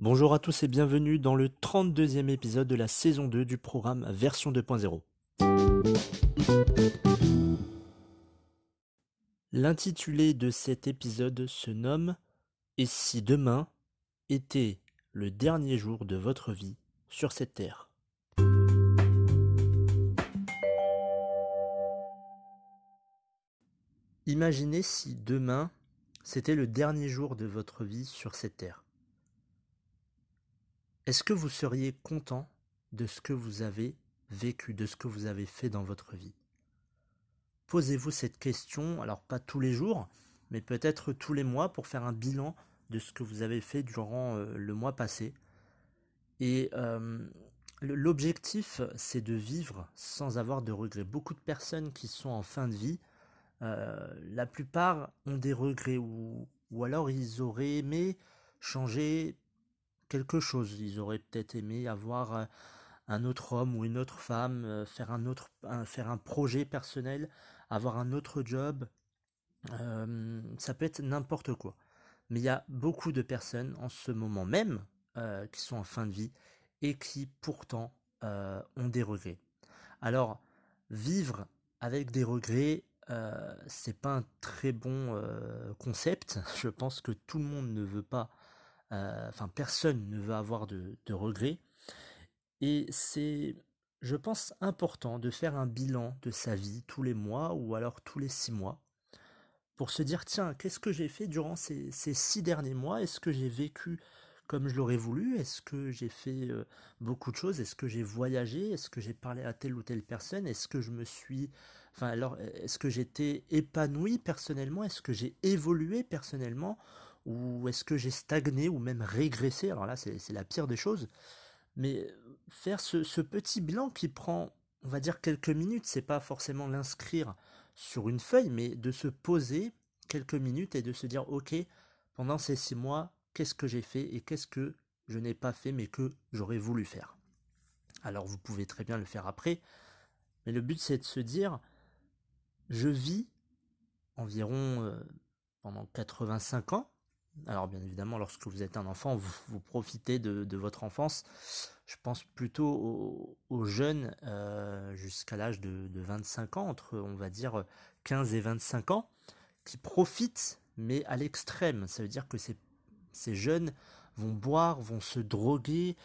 Bonjour à tous et bienvenue dans le 32e épisode de la saison 2 du programme Version 2.0. L'intitulé de cet épisode se nomme Et si demain était le dernier jour de votre vie sur cette terre? Imaginez si demain c'était le dernier jour de votre vie sur cette terre. Est-ce que vous seriez content de ce que vous avez vécu, de ce que vous avez fait dans votre vie? Posez-vous cette question, alors pas tous les jours, mais peut-être tous les mois pour faire un bilan de ce que vous avez fait durant euh, le mois passé. Et euh, l'objectif, c'est de vivre sans avoir de regrets. Beaucoup de personnes qui sont en fin de vie, euh, la plupart ont des regrets ou, ou alors ils auraient aimé changer quelque chose. Ils auraient peut-être aimé avoir euh, un autre homme ou une autre femme, euh, faire un autre, faire un projet personnel, avoir un autre job. Ça peut être n'importe quoi. Mais il y a beaucoup de personnes en ce moment même qui sont en fin de vie et qui pourtant ont des regrets. Alors, vivre avec des regrets, c'est pas un très bon concept. Je pense que tout le monde ne veut pas euh, enfin, personne ne veut avoir de, regrets. Et c'est, je pense, important de faire un bilan de sa vie tous les mois ou alors tous les six mois pour se dire tiens, qu'est-ce que j'ai fait durant ces, six derniers mois? Est-ce que j'ai vécu comme je l'aurais voulu? Est-ce que j'ai fait beaucoup de choses? Est-ce que j'ai voyagé? Est-ce que j'ai parlé à telle ou telle personne? Est-ce que je me suis enfin alors est-ce que j'étais épanoui personnellement? Est-ce que j'ai évolué personnellement? Ou est-ce que j'ai stagné ou même régressé? Alors là, c'est la pire des choses. Mais faire ce, petit bilan qui prend, on va dire, quelques minutes, c'est pas forcément l'inscrire sur une feuille, mais de se poser quelques minutes et de se dire, ok, pendant ces six mois, qu'est-ce que j'ai fait et qu'est-ce que je n'ai pas fait mais que j'aurais voulu faire. Alors vous pouvez très bien le faire après, mais le but c'est de se dire, je vis environ euh, pendant 85 ans, alors bien évidemment, lorsque vous êtes un enfant, vous, profitez de, votre enfance. Je pense plutôt aux, jeunes euh, jusqu'à l'âge de, 25 ans, entre on va dire 15 et 25 ans, qui profitent, mais à l'extrême. Ça veut dire que ces, ces jeunes vont boire, vont se droguer,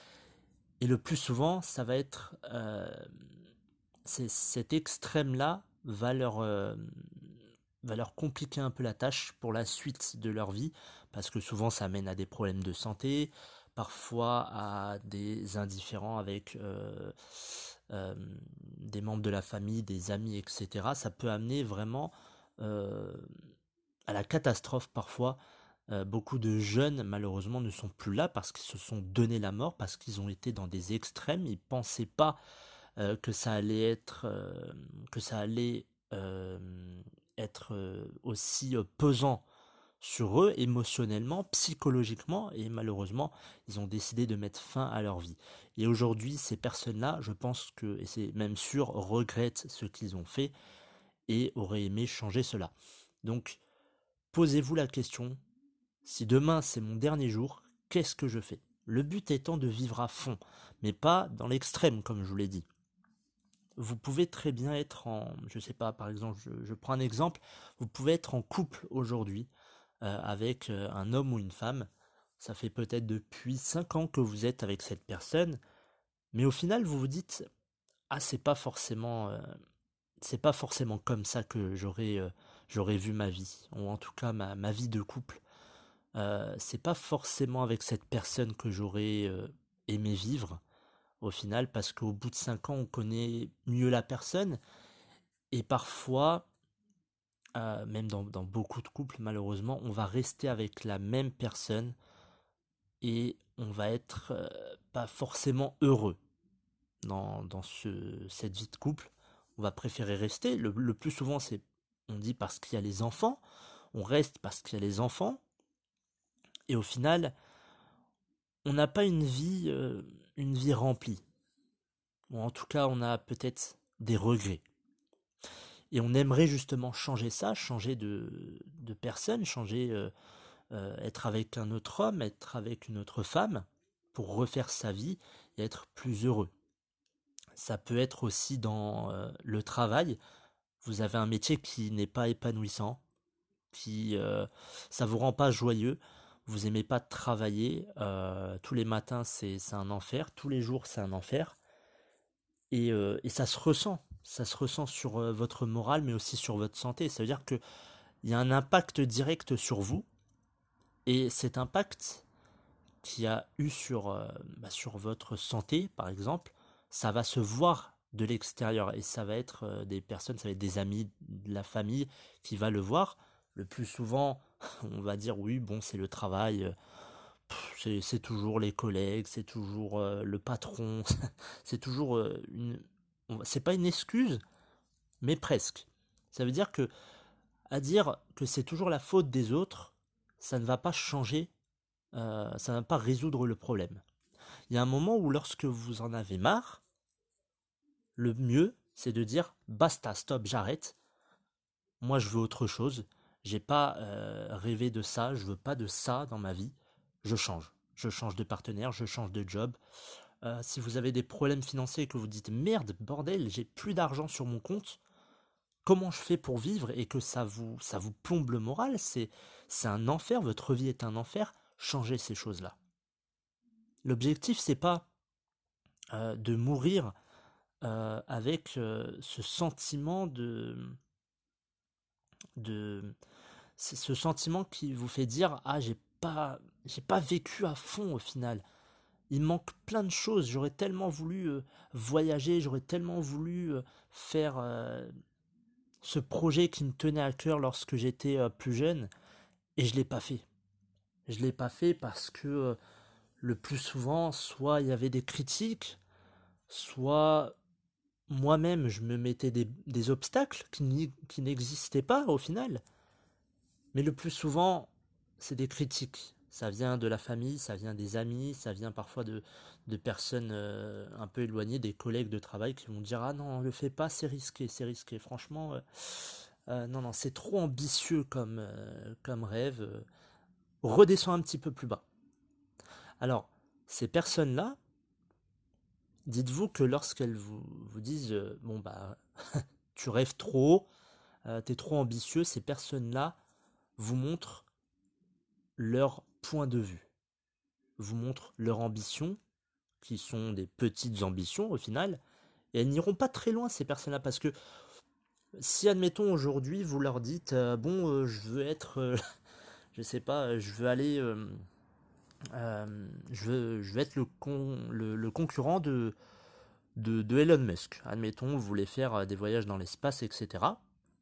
et le plus souvent, ça va être... Euh, cet extrême-là va leur, euh, va leur compliquer un peu la tâche pour la suite de leur vie, parce que souvent ça mène à des problèmes de santé, parfois à des indifférents avec euh, des membres de la famille, des amis, etc. Ça peut amener vraiment à la catastrophe parfois. Beaucoup de jeunes malheureusement ne sont plus là parce qu'ils se sont donné la mort, parce qu'ils ont été dans des extrêmes, ils pensaient pas que ça allait être que ça allait être euh, aussi euh, pesant sur eux émotionnellement, psychologiquement, et malheureusement, ils ont décidé de mettre fin à leur vie. Et aujourd'hui, ces personnes-là, je pense que, et c'est même sûr, regrettent ce qu'ils ont fait et auraient aimé changer cela. Donc, posez-vous la question, si demain c'est mon dernier jour, qu'est-ce que je fais? Le but étant de vivre à fond, mais pas dans l'extrême, comme je vous l'ai dit vous pouvez très bien être en, je sais pas, par exemple, je, prends un exemple, vous pouvez être en couple aujourd'hui euh, avec euh, un homme ou une femme. Ça fait peut-être depuis 5 ans que vous êtes avec cette personne, mais au final vous vous dites ah c'est pas forcément euh, c'est pas forcément comme ça que j'aurais vu ma vie ou en tout cas ma, ma vie de couple. C'est pas forcément avec cette personne que j'aurais aimé vivre au final, parce qu'au bout de 5 ans, on connaît mieux la personne, et parfois, euh, même dans, beaucoup de couples malheureusement, on va rester avec la même personne et on va être euh, pas forcément heureux dans, cette vie de couple. On va préférer rester. Le, plus souvent, c'est on dit parce qu'il y a les enfants. On reste parce qu'il y a les enfants. Et au final, on n'a pas une vie, euh, une vie remplie. Ou en tout cas, on a peut-être des regrets. Et on aimerait justement changer ça, changer de, personne, changer, euh, euh, être avec un autre homme, être avec une autre femme, pour refaire sa vie et être plus heureux. Ça peut être aussi dans le travail. Vous avez un métier qui n'est pas épanouissant, qui ça vous rend pas joyeux. Vous aimez pas travailler. tous les matins c'est un enfer. Tous les jours c'est un enfer. Et, et ça se ressent ça se ressent sur euh, votre morale, mais aussi sur votre santé. Ça veut dire qu'il y a un impact direct sur vous, et cet impact qui a eu sur, euh, bah, sur votre santé, par exemple, ça va se voir de l'extérieur, et ça va être euh, des personnes, ça va être des amis, de la famille qui va le voir. Le plus souvent, on va dire oui, bon, c'est le travail. c'est toujours les collègues, c'est toujours le patron, c'est toujours une, c'est pas une excuse, mais presque. Ça veut dire que à dire que c'est toujours la faute des autres, ça ne va pas changer, euh, ça ne va pas résoudre le problème. Il y a un moment où lorsque vous en avez marre, le mieux c'est de dire basta, stop, j'arrête. Moi je veux autre chose. J'ai pas euh, rêvé de ça, je veux pas de ça dans ma vie. Je change. Je change de partenaire, je change de job. Euh, si vous avez des problèmes financiers et que vous dites merde, bordel, j'ai plus d'argent sur mon compte, comment je fais pour vivre et que ça vous, ça vous plombe le moral, c'est, un enfer, votre vie est un enfer, changez ces choses-là. L'objectif, c'est pas euh, de mourir avec ce sentiment de. de c'est ce sentiment qui vous fait dire Ah, j'ai pas, j'ai pas vécu à fond au final il manque plein de choses. J'aurais tellement voulu euh, voyager, j'aurais tellement voulu euh, faire euh, ce projet qui me tenait à cœur lorsque j'étais plus jeune, et je l'ai pas fait. Je l'ai pas fait parce que le plus souvent, soit il y avait des critiques, soit moi-même je me mettais des, obstacles qui n'existaient pas au final. Mais le plus souvent, c'est des critiques ça vient de la famille, ça vient des amis, ça vient parfois de, de personnes euh, un peu éloignées, des collègues de travail qui vont dire ah non, le fais pas, c'est risqué, c'est risqué. Franchement, euh, euh, non non, c'est trop ambitieux comme comme rêve. redescends un petit peu plus bas. Alors ces personnes-là, dites-vous que lorsqu'elles vous, vous disent bon bah tu rêves trop, t'es trop ambitieux, ces personnes-là vous montrent leur point de vue, vous montrent leur ambition, qui sont des petites ambitions au final, et elles n'iront pas très loin ces personnes-là, parce que si admettons aujourd'hui vous leur dites euh, bon euh, je veux être euh, je sais pas je veux aller je veux je veux être le, concurrent de, de, de Elon Musk. Admettons vous voulez faire des voyages dans l'espace etc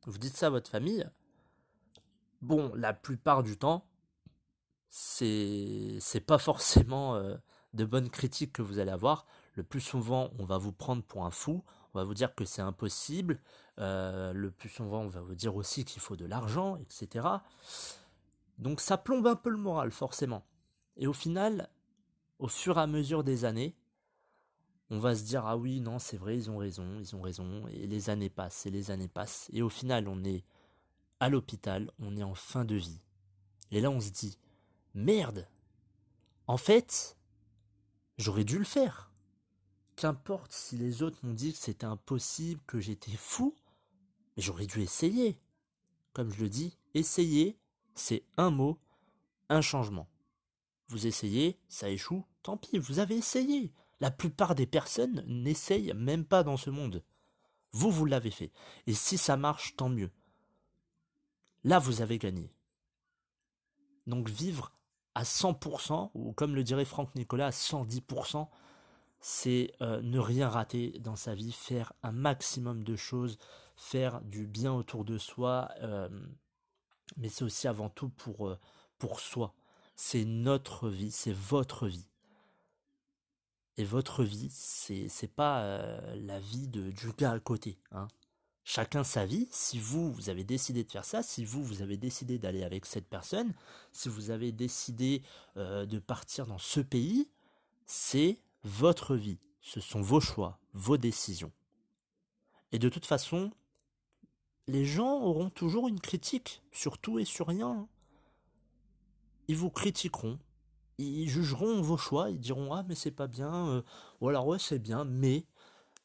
vous dites ça à votre famille bon la plupart du temps c'est c'est pas forcément euh, de bonnes critiques que vous allez avoir. Le plus souvent, on va vous prendre pour un fou, on va vous dire que c'est impossible. Euh, le plus souvent, on va vous dire aussi qu'il faut de l'argent, etc. Donc ça plombe un peu le moral, forcément. Et au final, au fur et à mesure des années, on va se dire ah oui non c'est vrai ils ont raison ils ont raison et les années passent et les années passent et au final on est à l'hôpital on est en fin de vie et là on se dit Merde En fait, j'aurais dû le faire. Qu'importe si les autres m'ont dit que c'était impossible, que j'étais fou, mais j'aurais dû essayer. Comme je le dis, essayer, c'est un mot, un changement. Vous essayez, ça échoue, tant pis, vous avez essayé. La plupart des personnes n'essayent même pas dans ce monde. Vous, vous l'avez fait. Et si ça marche, tant mieux. Là, vous avez gagné. Donc vivre à 100%, ou comme le dirait Franck Nicolas, à 110%, c'est euh, ne rien rater dans sa vie, faire un maximum de choses, faire du bien autour de soi, mais c'est aussi avant tout pour, pour soi. C'est notre vie, c'est votre vie. Et votre vie, c'est c'est pas la vie de, du gars à côté. Hein. Chacun sa vie. Si vous, vous avez décidé de faire ça, si vous, vous avez décidé d'aller avec cette personne, si vous avez décidé de partir dans ce pays, c'est votre vie. Ce sont vos choix, vos décisions. Et de toute façon, les gens auront toujours une critique sur tout et sur rien. Hein. Ils vous critiqueront, ils jugeront vos choix, ils diront ah mais c'est pas bien, euh, ou alors ouais c'est bien, mais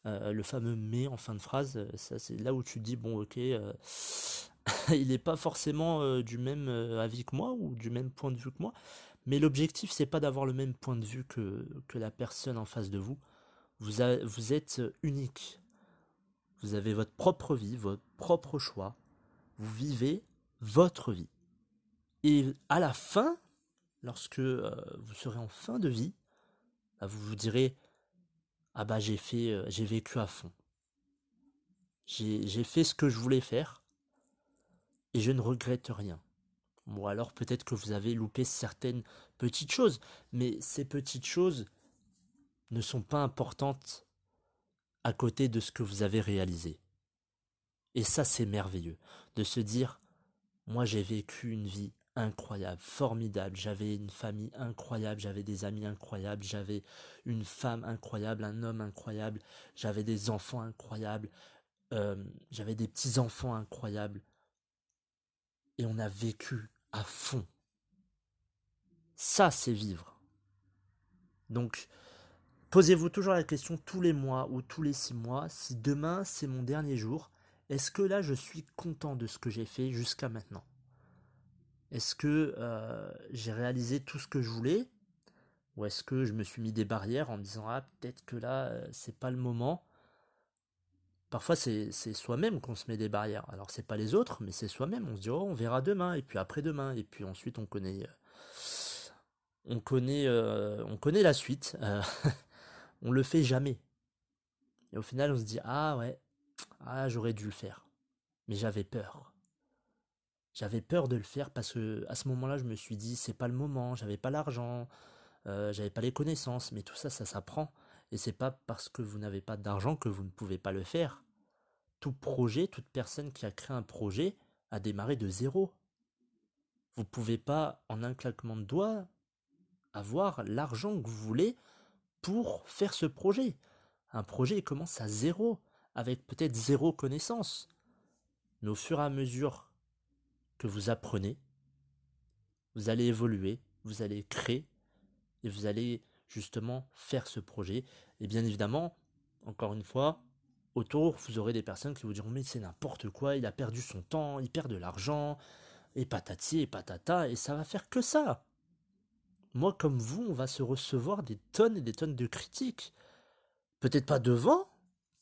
euh, le fameux mais en fin de phrase, euh, ça c'est là où tu dis bon ok, il n'est pas forcément du même avis que moi ou du même point de vue que moi, mais l'objectif c'est pas d'avoir le même point de vue que, que la personne en face de vous. Vous, vous êtes unique, vous avez votre propre vie, votre propre choix. Vous vivez votre vie. Et à la fin, lorsque euh, vous serez en fin de vie, bah, vous vous direz ah bah euh, j'ai vécu à fond. J'ai fait ce que je voulais faire et je ne regrette rien. Ou alors peut-être que vous avez loupé certaines petites choses, mais ces petites choses ne sont pas importantes à côté de ce que vous avez réalisé. Et ça, c'est merveilleux, de se dire, moi j'ai vécu une vie incroyable, formidable, j'avais une famille incroyable, j'avais des amis incroyables, j'avais une femme incroyable, un homme incroyable, j'avais des enfants incroyables, euh, j'avais des petits-enfants incroyables. Et on a vécu à fond. Ça, c'est vivre. Donc, Posez-vous toujours la question tous les mois ou tous les six mois, si demain c'est mon dernier jour, est-ce que là je suis content de ce que j'ai fait jusqu'à maintenant? Est-ce que euh, j'ai réalisé tout ce que je voulais? Ou est-ce que je me suis mis des barrières en me disant ah peut-être que là euh, c'est pas le moment? Parfois c'est soi-même qu'on se met des barrières. Alors c'est pas les autres, mais c'est soi-même. On se dit oh on verra demain et puis après demain et puis ensuite on connaît euh, on connaît on connaît la suite. on le fait jamais. Et au final, on se dit ah ouais, ah j'aurais dû le faire, mais j'avais peur. J'avais peur de le faire parce que à ce moment-là, je me suis dit c'est pas le moment, j'avais pas l'argent, euh, j'avais pas les connaissances, mais tout ça, ça s'apprend. Et c'est pas parce que vous n'avez pas d'argent que vous ne pouvez pas le faire. Tout projet, toute personne qui a créé un projet a démarré de zéro. Vous pouvez pas, en un claquement de doigts, avoir l'argent que vous voulez pour faire ce projet. Un projet commence à zéro, avec peut-être zéro connaissance. Mais au fur et à mesure que vous apprenez, vous allez évoluer, vous allez créer, et vous allez justement faire ce projet. Et bien évidemment, encore une fois, autour, vous aurez des personnes qui vous diront mais c'est n'importe quoi, il a perdu son temps, il perd de l'argent, et patati et patata, et ça va faire que ça moi comme vous, on va se recevoir des tonnes et des tonnes de critiques. Peut-être pas devant,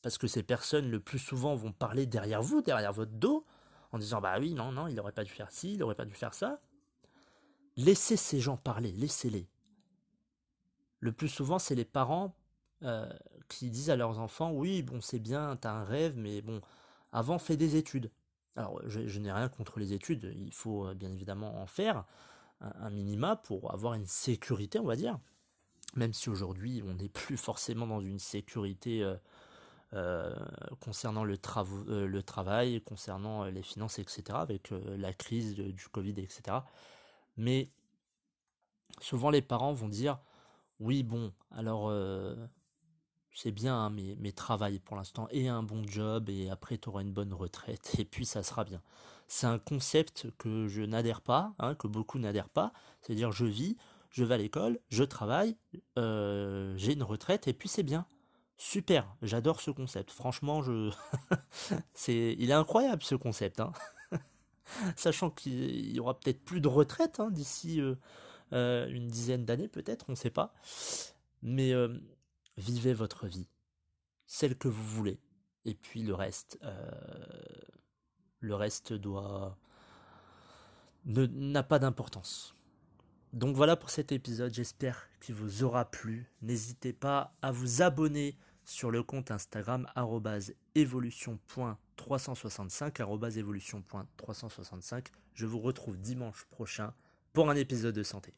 parce que ces personnes le plus souvent vont parler derrière vous, derrière votre dos, disant bah oui, non, non, il n'aurait pas dû faire ci, il n'aurait pas dû faire ça. Laissez ces gens parler, laissez-les. Le plus souvent, c'est les parents euh, qui disent à leurs enfants oui, bon, c'est bien, t'as un rêve, mais bon, avant, fais des études. Alors, je n'ai rien contre les études, il faut euh, bien évidemment en faire, un, minima pour avoir une sécurité, on va dire. Même si aujourd'hui on n'est plus forcément dans une sécurité euh, concernant le, euh, le, travail, concernant les finances, etc., avec la crise du Covid, etc. Mais souvent les parents vont dire oui bon alors c'est bien hein, mais, travaille pour l'instant et un bon job et après tu auras une bonne retraite et puis ça sera bien c'est un concept que je n'adhère pas, hein, que beaucoup n'adhèrent pas. C'est-à-dire je vis, je vais à l'école, je travaille, euh, j'ai une retraite et puis c'est bien. Super, j'adore ce concept. Franchement, je, c'est, il est incroyable ce concept. Hein. Sachant qu'il y aura peut-être plus de retraite hein, d'ici euh, euh, une dizaine d'années, peut-être, on ne sait pas. Mais vivez votre vie, celle que vous voulez. Et puis le reste, le reste doit n'a pas d'importance. Donc voilà pour cet épisode, j'espère qu'il vous aura plu. N'hésitez pas à vous abonner sur le compte Instagram evolution. evolution.365, evolution.365. Je vous retrouve dimanche prochain pour un épisode de santé.